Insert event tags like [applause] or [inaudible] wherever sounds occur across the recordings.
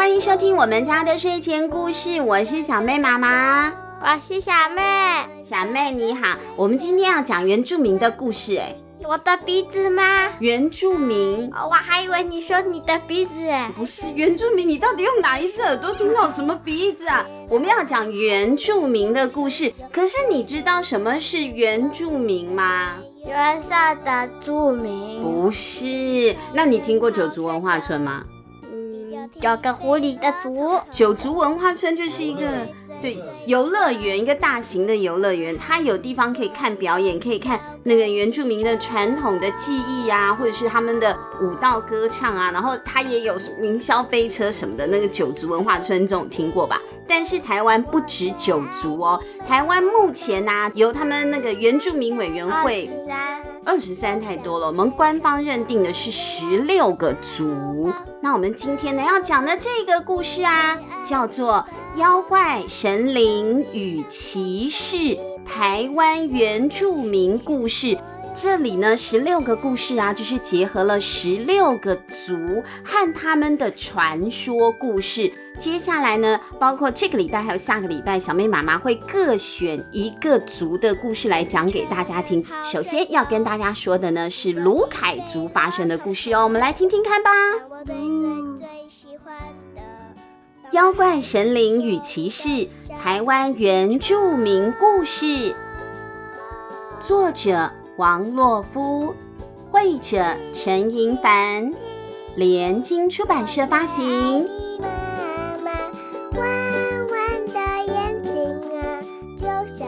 欢迎收听我们家的睡前故事，我是小妹妈妈，我是小妹，小妹你好，我们今天要讲原住民的故事，哎，我的鼻子吗？原住民，我还以为你说你的鼻子，哎，不是原住民，你到底用哪一只耳朵听到什么鼻子啊？我们要讲原住民的故事，可是你知道什么是原住民吗？原色的住民？不是，那你听过九族文化村吗？有个狐狸的族，九族文化村就是一个对游乐园，一个大型的游乐园，它有地方可以看表演，可以看那个原住民的传统的技艺啊，或者是他们的舞蹈歌唱啊，然后它也有云霄飞车什么的。那个九族文化村这种听过吧？但是台湾不止九族哦，台湾目前呢、啊、由他们那个原住民委员会。二十三太多了，我们官方认定的是十六个族。那我们今天呢要讲的这个故事啊，叫做《妖怪神灵与骑士》台湾原住民故事。这里呢，十六个故事啊，就是结合了十六个族和他们的传说故事。接下来呢，包括这个礼拜还有下个礼拜，小妹妈妈会各选一个族的故事来讲给大家听。首先要跟大家说的呢，是卢凯族发生的故事哦，我们来听听看吧。妖怪神灵与骑士，台湾原住民故事，作者。王洛夫，绘者陈银凡，联经出版社发行。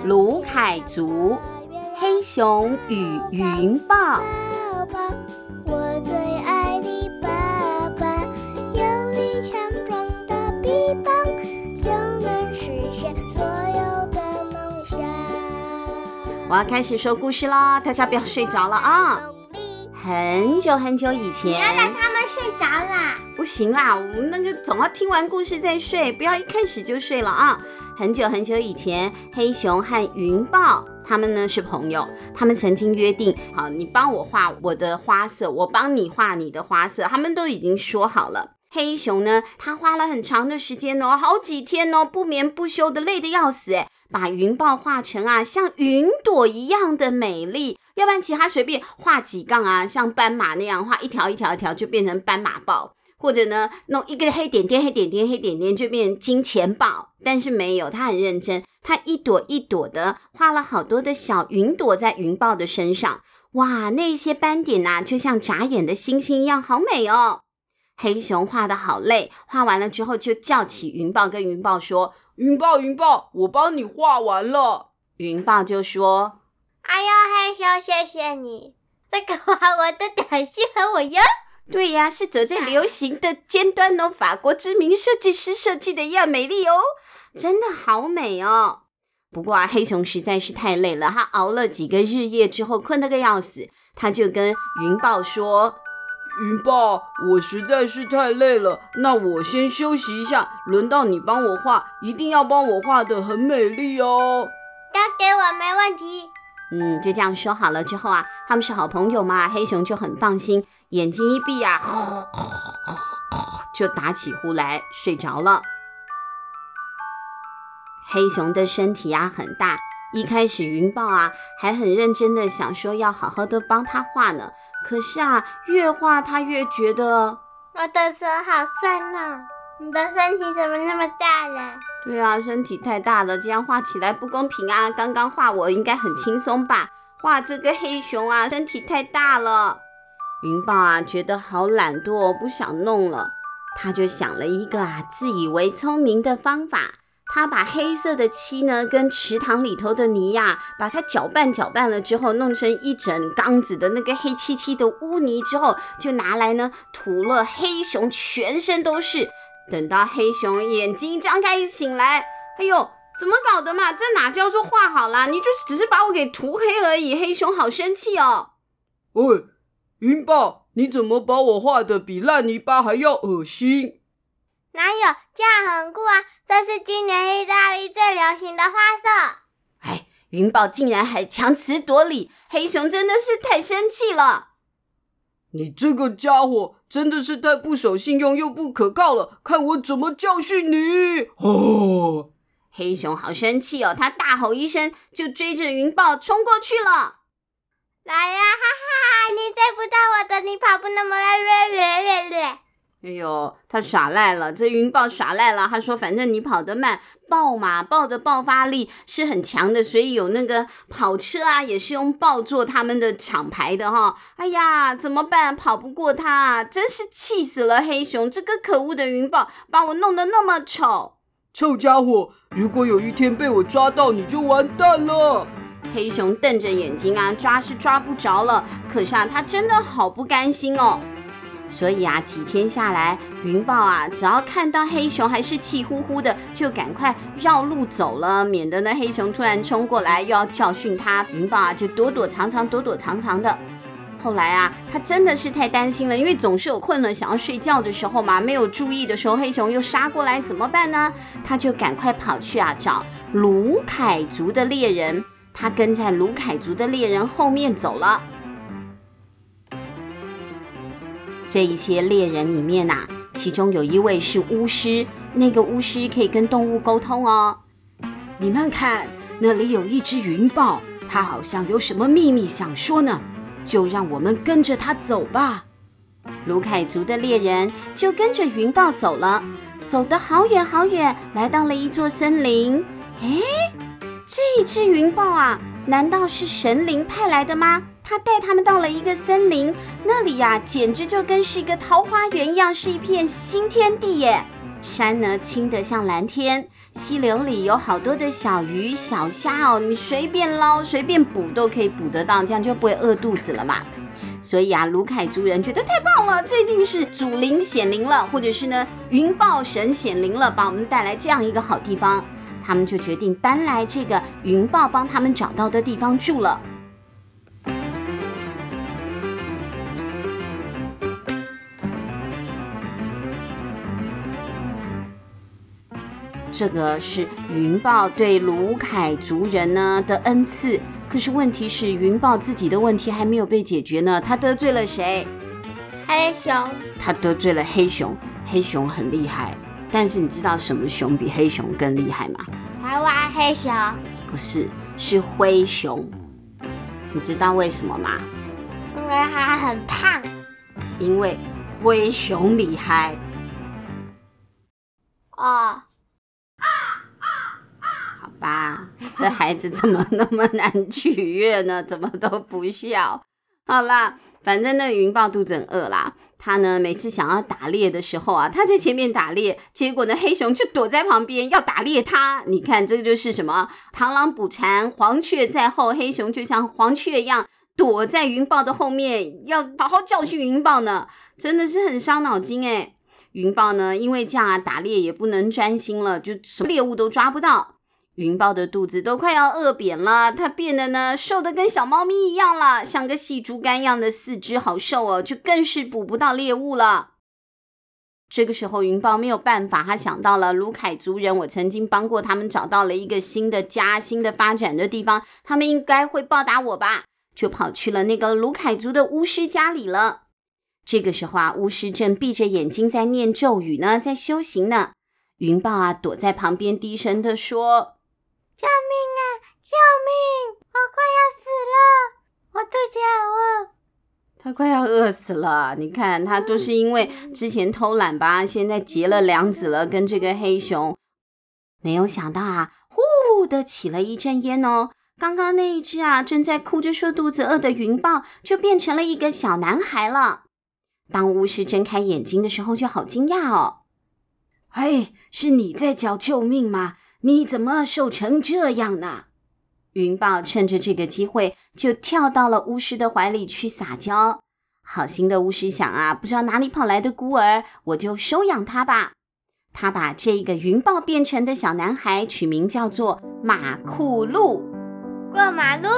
卢凯族，黑熊与云豹。我要开始说故事喽，大家不要睡着了啊！很久很久以前，你要让他们睡着啦？不行啦，我们那个总要听完故事再睡，不要一开始就睡了啊！很久很久以前，黑熊和云豹他们呢是朋友，他们曾经约定，好，你帮我画我的花色，我帮你画你的花色，他们都已经说好了。黑熊呢，他花了很长的时间哦，好几天哦，不眠不休的，累得要死诶。把云豹画成啊，像云朵一样的美丽，要不然其他随便画几杠啊，像斑马那样画一条一条一条就变成斑马豹，或者呢弄一个黑点点黑点点黑点点就变成金钱豹，但是没有，他很认真，他一朵一朵的画了好多的小云朵在云豹的身上，哇，那些斑点啊，就像眨眼的星星一样，好美哦。黑熊画得好累，画完了之后就叫起云豹，跟云豹说。云豹，云豹，我帮你画完了。云豹就说：“哎呀，黑熊，谢谢你，这个画我的很适合我哟。”对呀，是走在流行的尖端哦，法国知名设计师设计的一样美丽哦，真的好美哦。不过啊，黑熊实在是太累了，他熬了几个日夜之后，困得个要死，他就跟云豹说。云豹，我实在是太累了，那我先休息一下。轮到你帮我画，一定要帮我画的很美丽哦。交给我没问题。嗯，就这样说好了之后啊，他们是好朋友嘛，黑熊就很放心，眼睛一闭啊，就打起呼来睡着了。黑熊的身体啊很大，一开始云豹啊还很认真的想说要好好的帮他画呢。可是啊，越画他越觉得我的手好酸呢。你的身体怎么那么大了？对啊，身体太大了，这样画起来不公平啊。刚刚画我应该很轻松吧？画这个黑熊啊，身体太大了。云豹啊，觉得好懒惰，不想弄了。他就想了一个啊，自以为聪明的方法。他把黑色的漆呢，跟池塘里头的泥呀，把它搅拌搅拌了之后，弄成一整缸子的那个黑漆漆的污泥之后，就拿来呢涂了黑熊全身都是。等到黑熊眼睛张开一醒来，哎呦，怎么搞的嘛？这哪叫做画好啦？你就只是把我给涂黑而已。黑熊好生气哦。喂，云豹，你怎么把我画的比烂泥巴还要恶心？哪有，这样很酷啊！这是今年意大利最流行的花色。哎，云豹竟然还强词夺理，黑熊真的是太生气了。你这个家伙真的是太不守信用又不可靠了，看我怎么教训你！哦，黑熊好生气哦，他大吼一声，就追着云豹冲过去了。来呀，哈哈，你追不到我的，你跑步那么累，略略略略。哎呦，他耍赖了，这云豹耍赖了。他说：“反正你跑得慢，豹嘛，豹的爆发力是很强的，所以有那个跑车啊，也是用豹做他们的厂牌的哈。”哎呀，怎么办？跑不过他，真是气死了！黑熊这个可恶的云豹，把我弄得那么丑。臭家伙，如果有一天被我抓到，你就完蛋了。黑熊瞪着眼睛啊，抓是抓不着了，可是啊，他真的好不甘心哦。所以啊，几天下来，云豹啊，只要看到黑熊还是气呼呼的，就赶快绕路走了，免得呢黑熊突然冲过来又要教训他。云豹啊，就躲躲藏藏，躲躲藏藏的。后来啊，他真的是太担心了，因为总是有困了想要睡觉的时候嘛，没有注意的时候，黑熊又杀过来，怎么办呢？他就赶快跑去啊找卢凯族的猎人，他跟在卢凯族的猎人后面走了。这一些猎人里面呐、其中有一位是巫师，那个巫师可以跟动物沟通哦。你们看，那里有一只云豹，它好像有什么秘密想说呢，就让我们跟着它走吧。卢凯族的猎人就跟着云豹走了，走得好远好远，来到了一座森林。诶，这一只云豹啊，难道是神灵派来的吗？他带他们到了一个森林，那里呀、简直就跟是一个桃花源一样，是一片新天地耶。山呢，青得像蓝天，溪流里有好多的小鱼小虾哦，你随便捞随便捕都可以捕得到，这样就不会饿肚子了嘛。所以啊，鲁凯族人觉得太棒了，这一定是祖灵显灵了，或者是呢，云豹神显灵了，把我们带来这样一个好地方。他们就决定搬来这个云豹帮他们找到的地方住了。这个是云豹对卢凯族人呢的恩赐，可是问题是云豹自己的问题还没有被解决呢。他得罪了谁？黑熊。他得罪了黑熊，黑熊很厉害，但是你知道什么熊比黑熊更厉害吗？台湾黑熊。不是，是灰熊。你知道为什么吗？因为它很胖。因为灰熊厉害。哦。吧，[laughs] 这孩子怎么那么难取悦呢？怎么都不笑。好啦，反正那云豹肚子饿啦。他呢，每次想要打猎的时候啊，他在前面打猎，结果呢，黑熊就躲在旁边要打猎他。你看，这个就是什么？螳螂捕蝉，黄雀在后。黑熊就像黄雀一样，躲在云豹的后面，要好好教训云豹呢。真的是很伤脑筋诶。云豹呢，因为这样啊，打猎也不能专心了，就什么猎物都抓不到。云豹的肚子都快要饿扁了，它变得呢瘦的跟小猫咪一样了，像个细竹竿一样的四肢，好瘦哦，就更是捕不到猎物了。这个时候，云豹没有办法，他想到了卢凯族人，我曾经帮过他们找到了一个新的家、新的发展的地方，他们应该会报答我吧，就跑去了那个卢凯族的巫师家里了。这个时候啊，巫师正闭着眼睛在念咒语呢，在修行呢。云豹啊，躲在旁边低声的说。救命啊！救命！我快要死了，我肚子好饿。他快要饿死了。你看，他都是因为之前偷懒吧，现在结了梁子了，跟这个黑熊。没有想到啊，呼的起了一阵烟哦。刚刚那一只啊，正在哭着说肚子饿的云豹，就变成了一个小男孩了。当巫师睁开眼睛的时候，就好惊讶哦。哎，是你在叫救命吗？你怎么瘦成这样呢？云豹趁着这个机会，就跳到了巫师的怀里去撒娇。好心的巫师想啊，不知道哪里跑来的孤儿，我就收养他吧。他把这个云豹变成的小男孩取名叫做马库路。过马路？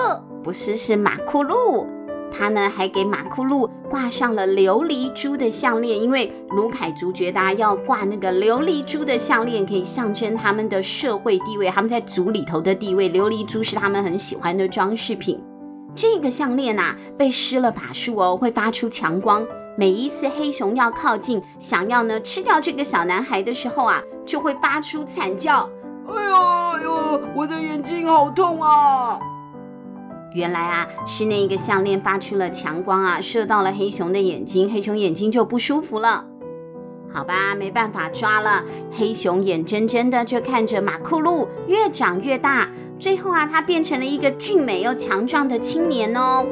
不是，是马库路。他呢，还给马库路挂上了琉璃珠的项链，因为卢凯族觉得要挂那个琉璃珠的项链，可以象征他们的社会地位，他们在族里头的地位。琉璃珠是他们很喜欢的装饰品。这个项链呐，被施了法术哦，会发出强光，每一次黑熊要靠近，想要呢吃掉这个小男孩的时候啊，就会发出惨叫。哎呦哎呦，我的眼睛好痛啊！原来啊，是那个项链发出了强光啊，射到了黑熊的眼睛，黑熊眼睛就不舒服了。好吧，没办法抓了。黑熊眼睁睁的就看着马库路越长越大，最后啊，他变成了一个俊美又强壮的青年哦。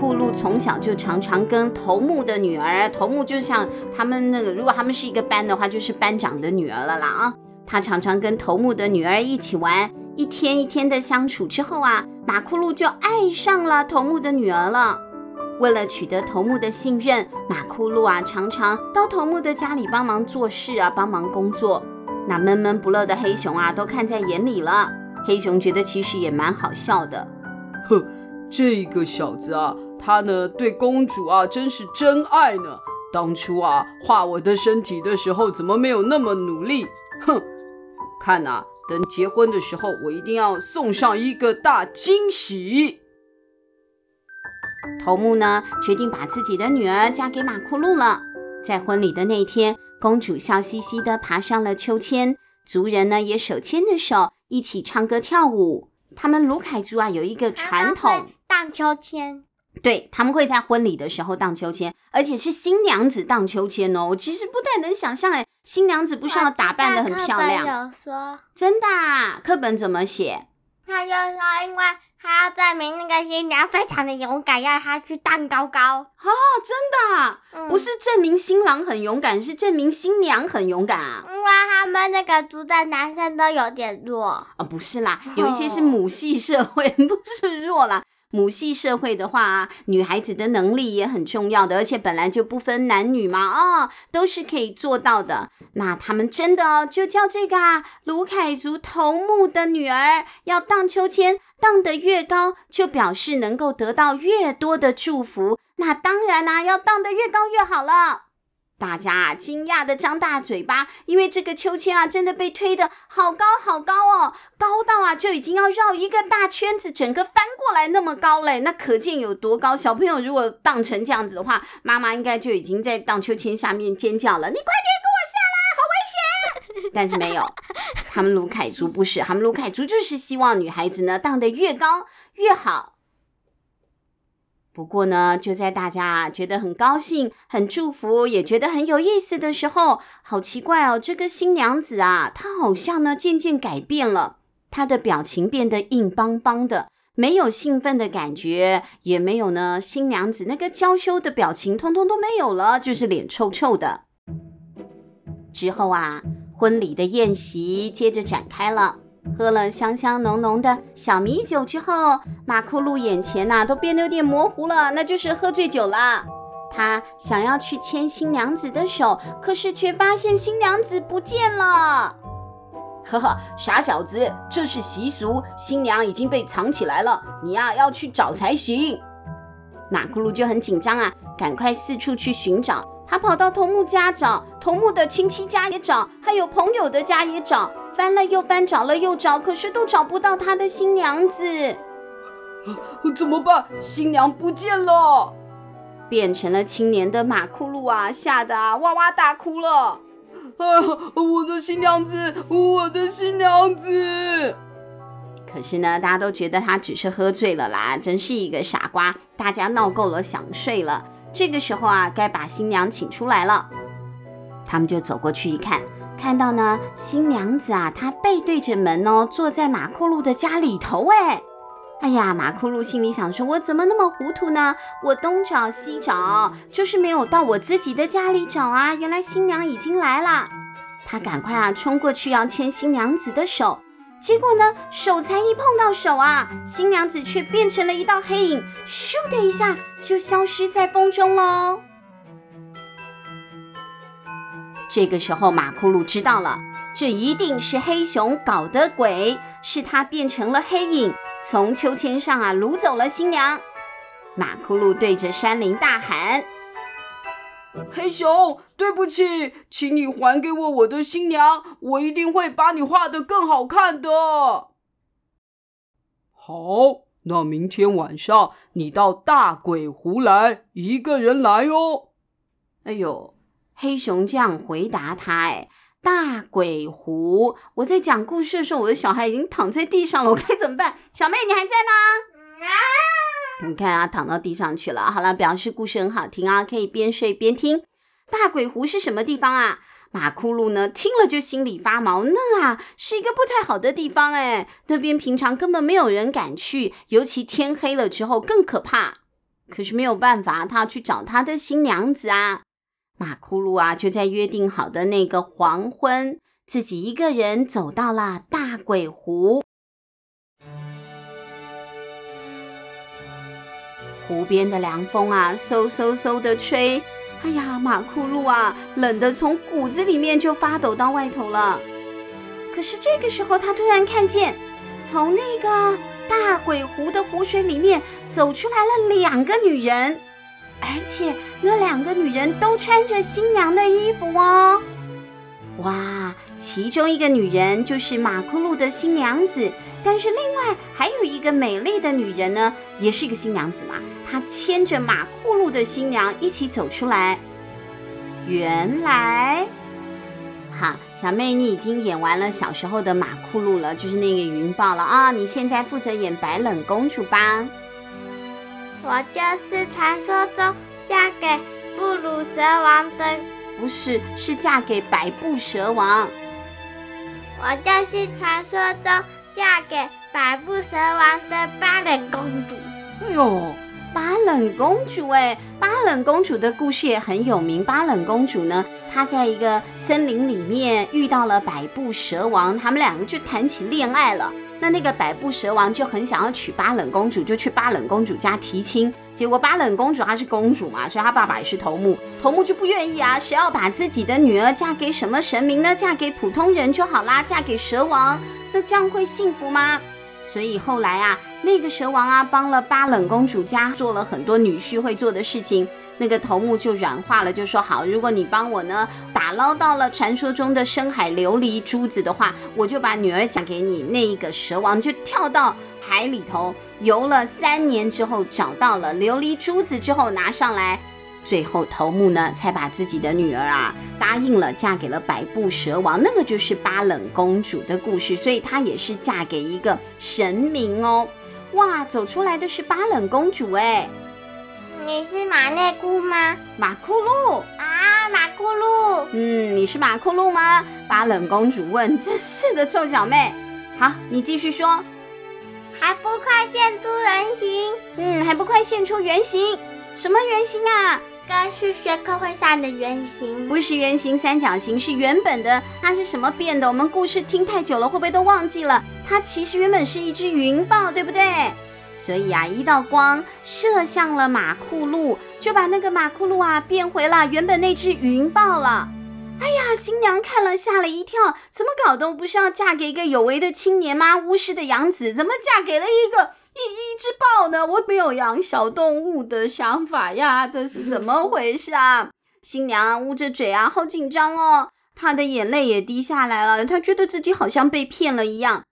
库鲁从小就常常跟头目的女儿，头目就像他们那个，如果他们是一个班的话，就是班长的女儿了啦啊。他常常跟头目的女儿一起玩。一天一天的相处之后啊，马库鲁就爱上了头目的女儿了。为了取得头目的信任，马库鲁啊常常到头目的家里帮忙做事啊，帮忙工作。那闷闷不乐的黑熊啊都看在眼里了。黑熊觉得其实也蛮好笑的。哼，这个小子啊，他呢对公主啊真是真爱呢。当初啊画我的身体的时候，怎么没有那么努力？哼，看呐。等结婚的时候，我一定要送上一个大惊喜。头目呢，决定把自己的女儿嫁给马库路了。在婚礼的那天，公主笑嘻嘻地爬上了秋千，族人呢也手牵着手一起唱歌跳舞。他们卢凯族啊有一个传统，荡秋千。对，他们会在婚礼的时候荡秋千，而且是新娘子荡秋千哦。我其实不太能想象，哎，新娘子不是要打扮的很漂亮？有说真的啊？课本怎么写？他就说，因为他要证明那个新娘非常的勇敢，要她去荡高高。哦，真的啊？嗯，不是证明新郎很勇敢，是证明新娘很勇敢啊？因为他们那个族的男生都有点弱啊。哦，不是啦，有一些是母系社会，[laughs] 不是弱啦。母系社会的话，女孩子的能力也很重要的，而且本来就不分男女嘛，哦，都是可以做到的。那他们真的，就叫这个啊，卢凯族头目的女儿要荡秋千，荡得越高，就表示能够得到越多的祝福。那当然啦、要荡得越高越好了。大家啊，惊讶的张大嘴巴，因为这个秋千啊，真的被推得好高好高哦，高到啊，就已经要绕一个大圈子，整个翻过来那么高嘞，那可见有多高。小朋友如果荡成这样子的话，妈妈应该就已经在荡秋千下面尖叫了：“你快点给我下来，好危险！” [laughs] 但是没有，他们卢凯族不是，他们卢凯族就是希望女孩子呢荡得越高越好。不过呢，就在大家觉得很高兴、很祝福，也觉得很有意思的时候，好奇怪哦，这个新娘子啊，她好像呢渐渐改变了，她的表情变得硬邦邦的，没有兴奋的感觉，也没有呢新娘子那个娇羞的表情，通通都没有了，就是脸臭臭的。之后啊，婚礼的宴席接着展开了。喝了香香浓浓的小米酒之后，马库鲁眼前呐、都变得有点模糊了，那就是喝醉酒了。他想要去牵新娘子的手，可是却发现新娘子不见了。呵呵，傻小子，这是习俗，新娘已经被藏起来了，你呀、要去找才行。马库鲁就很紧张啊，赶快四处去寻找。他跑到头目家找，头目的亲戚家也找，还有朋友的家也找，翻了又翻，找了又找，可是都找不到他的新娘子。怎么办？新娘不见了，变成了青年的马库鲁啊，吓得啊哇哇大哭了。啊，我的新娘子，我的新娘子。可是呢，大家都觉得他只是喝醉了啦，真是一个傻瓜。大家闹够了，想睡了。这个时候啊，该把新娘请出来了。他们就走过去一看，看到呢，新娘子啊，她背对着门哦，坐在马库鲁的家里头。哎，哎呀，马库鲁心里想说：我怎么那么糊涂呢？我东找西找，就是没有到我自己的家里找啊。原来新娘已经来了。他赶快啊，冲过去要牵新娘子的手。结果呢，手才一碰到手啊，新娘子却变成了一道黑影，咻的一下就消失在风中喽。这个时候，马库鲁知道了，这一定是黑熊搞的鬼，是他变成了黑影，从秋千上啊掳走了新娘。马库鲁对着山林大喊。黑熊，对不起，请你还给我我的新娘，我一定会把你画得更好看的。好，那明天晚上你到大鬼湖来，一个人来哦。哎呦，黑熊这样回答他，哎，大鬼湖，我在讲故事的时候，我的小孩已经躺在地上了，我该怎么办？小妹，你还在吗？啊！你看啊，躺到地上去了。好了，表示故事很好听啊，可以边睡边听。大鬼湖是什么地方啊？马库鲁呢，听了就心里发毛。那啊，是一个不太好的地方哎，那边平常根本没有人敢去，尤其天黑了之后更可怕。可是没有办法，他要去找他的新娘子啊。马库鲁啊，就在约定好的那个黄昏，自己一个人走到了大鬼湖。湖边的凉风啊，嗖嗖嗖的吹。哎呀，马库鲁啊，冷得从骨子里面就发抖到外头了。可是这个时候，他突然看见，从那个大鬼湖的湖水里面走出来了两个女人。而且那两个女人都穿着新娘的衣服哦，哇！其中一个女人就是马库鲁的新娘子，但是另外还有一个美丽的女人呢，也是一个新娘子嘛。她牵着马库路的新娘一起走出来。原来，好，小妹，你已经演完了小时候的马库路了，就是那个云豹了啊！你现在负责演白冷公主吧。我就是传说中嫁给布鲁蛇王的，不是，是嫁给百步蛇王。我就是传说中嫁给百步蛇王的巴冷公主。哎呦，巴冷公主哎，巴冷公主的故事也很有名。巴冷公主呢，她在一个森林里面遇到了百步蛇王，他们两个就谈起恋爱了。那那个百步蛇王就很想要娶巴冷公主，就去巴冷公主家提亲。结果巴冷公主她是公主嘛，所以她爸爸也是头目，头目就不愿意啊，谁要把自己的女儿嫁给什么神明呢？嫁给普通人就好啦，嫁给蛇王，那这样会幸福吗？所以后来啊，那个蛇王啊，帮了巴冷公主家做了很多女婿会做的事情。那个头目就软化了，就说好，如果你帮我呢打捞到了传说中的深海琉璃珠子的话，我就把女儿嫁给你。那一个蛇王就跳到海里头游了三年之后，找到了琉璃珠子之后拿上来，最后头目呢才把自己的女儿啊答应了，嫁给了百步蛇王。那个就是巴冷公主的故事，所以她也是嫁给一个神明哦。哇，走出来的是巴冷公主哎。你是马内库吗？马库鲁啊，马库鲁。嗯，你是马库鲁吗？巴冷公主问。真是的，臭小妹。好，你继续说。还不快现出原形？嗯，还不快现出原形？什么原形啊？跟数学课会上的原形。不是圆形、三角形，是原本的。它是什么变的？我们故事听太久了，会不会都忘记了？它其实原本是一只云豹，对不对？所以啊，一道光射向了马库路，就把那个马库路啊变回了原本那只云豹了。哎呀，新娘看了吓了一跳，怎么搞的？不是要嫁给一个有为的青年吗？巫师的养子，怎么嫁给了一个一一只豹呢？我没有养小动物的想法呀，这是怎么回事啊？新娘捂着嘴啊，好紧张哦，她的眼泪也滴下来了，她觉得自己好像被骗了一样。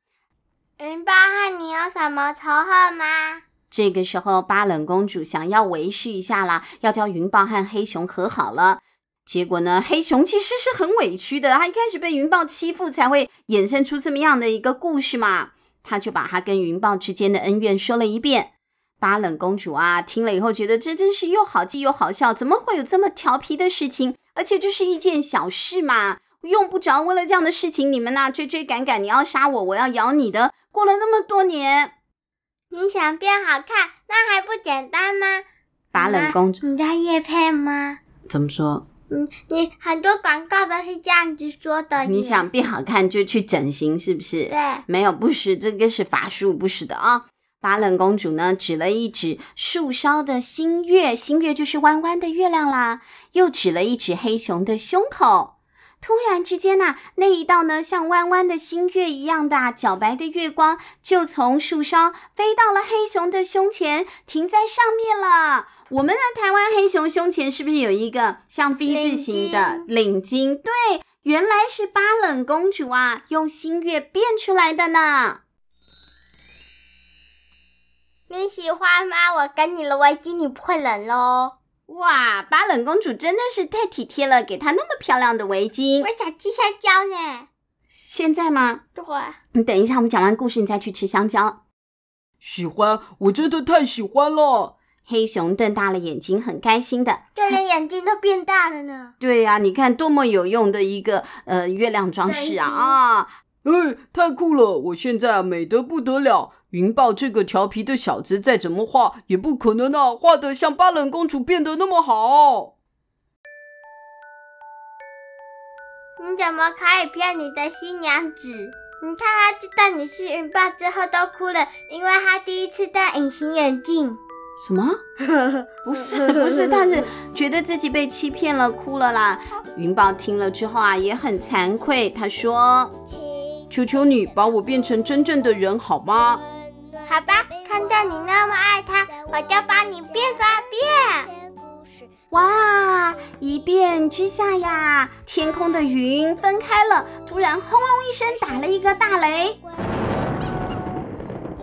云豹和你有什么仇恨吗？这个时候，巴冷公主想要维系一下啦，要叫云豹和黑熊和好了。结果呢，黑熊其实是很委屈的，他一开始被云豹欺负，才会衍生出这么样的一个故事嘛。他就把他跟云豹之间的恩怨说了一遍。巴冷公主啊，听了以后觉得这真是又好气又好笑，怎么会有这么调皮的事情？而且就是一件小事嘛，用不着为了这样的事情你们呐、追追赶赶，你要杀我，我要咬你的。过了那么多年，你想变好看，那还不简单吗？巴冷公主，你在夜配吗？怎么说？嗯，你很多广告都是这样子说的。你想变好看就去整形，是不是？对，没有，不是，这个是法术，不是的啊。巴冷公主呢，指了一指树梢的新月，新月就是弯弯的月亮啦，又指了一指黑熊的胸口。突然之间呐、那一道呢像弯弯的新月一样的皎白的月光，就从树梢飞到了黑熊的胸前，停在上面了。我们的台湾黑熊胸前是不是有一个像 V 字形的领巾？对，原来是巴冷公主啊，用新月变出来的呢。你喜欢吗？我给你了围巾，你不会冷喽。哇，巴冷公主真的是太体贴了，给她那么漂亮的围巾。我想吃香蕉呢。现在吗？对。你等一下，我们讲完故事，你再去吃香蕉。喜欢，我真的太喜欢了。黑熊瞪大了眼睛，很开心的，就连眼睛都变大了呢。对呀、啊，你看多么有用的一个呃月亮装饰啊啊！哎，太酷了！我现在啊美得不得了。云豹这个调皮的小子再怎么画也不可能啊，画得像巴冷公主变得那么好。你怎么可以骗你的新娘子？你看她知道你是云豹之后都哭了，因为她第一次戴隐形眼镜。什么？不 [laughs] 是不是，他是觉得自己被欺骗了，哭了啦。云豹听了之后啊，也很惭愧。他说：“求求你把我变成真正的人好吗？”好吧，看到你那么爱他，我就把你变发变。哇！一变之下呀，天空的云分开了，突然轰隆一声打了一个大雷。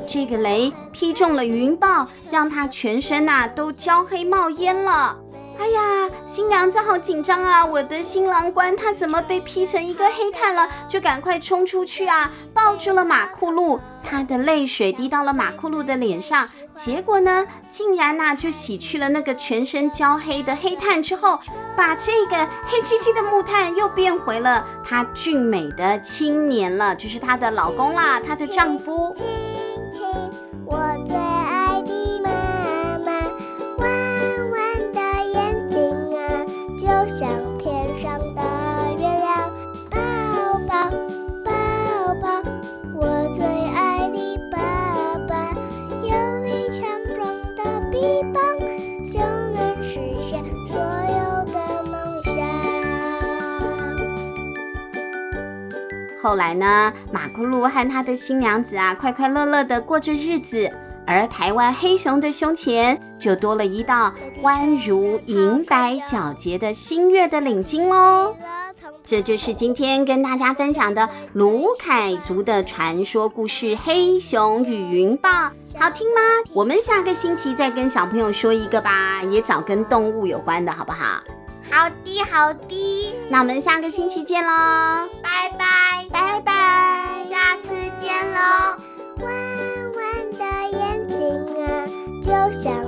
这个雷劈中了云豹，让他全身呐、啊、都焦黑冒烟了。哎呀，新娘子好紧张啊！我的新郎官他怎么被劈成一个黑炭了？就赶快冲出去啊，抱住了马库路。他的泪水滴到了马库路的脸上，结果呢，竟然呐、就洗去了那个全身焦黑的黑炭之后，把这个黑漆漆的木炭又变回了她俊美的青年了，就是她的老公啦，她的丈夫。亲亲我最像天上的月亮。抱抱抱抱，我最爱的爸爸，有力强壮的臂膀，就能实现所有的梦想。后来呢，马库鲁和他的新娘子啊，快快乐乐的过着日子。而台湾黑熊的胸前就多了一道弯如银白皎洁的新月的领巾喽。这就是今天跟大家分享的卢凯族的传说故事《黑熊与云豹》，好听吗？我们下个星期再跟小朋友说一个吧，也找跟动物有关的，好不好？好的，好的。那我们下个星期见喽，拜拜，拜拜，下次见喽。弯弯的眼睛啊就像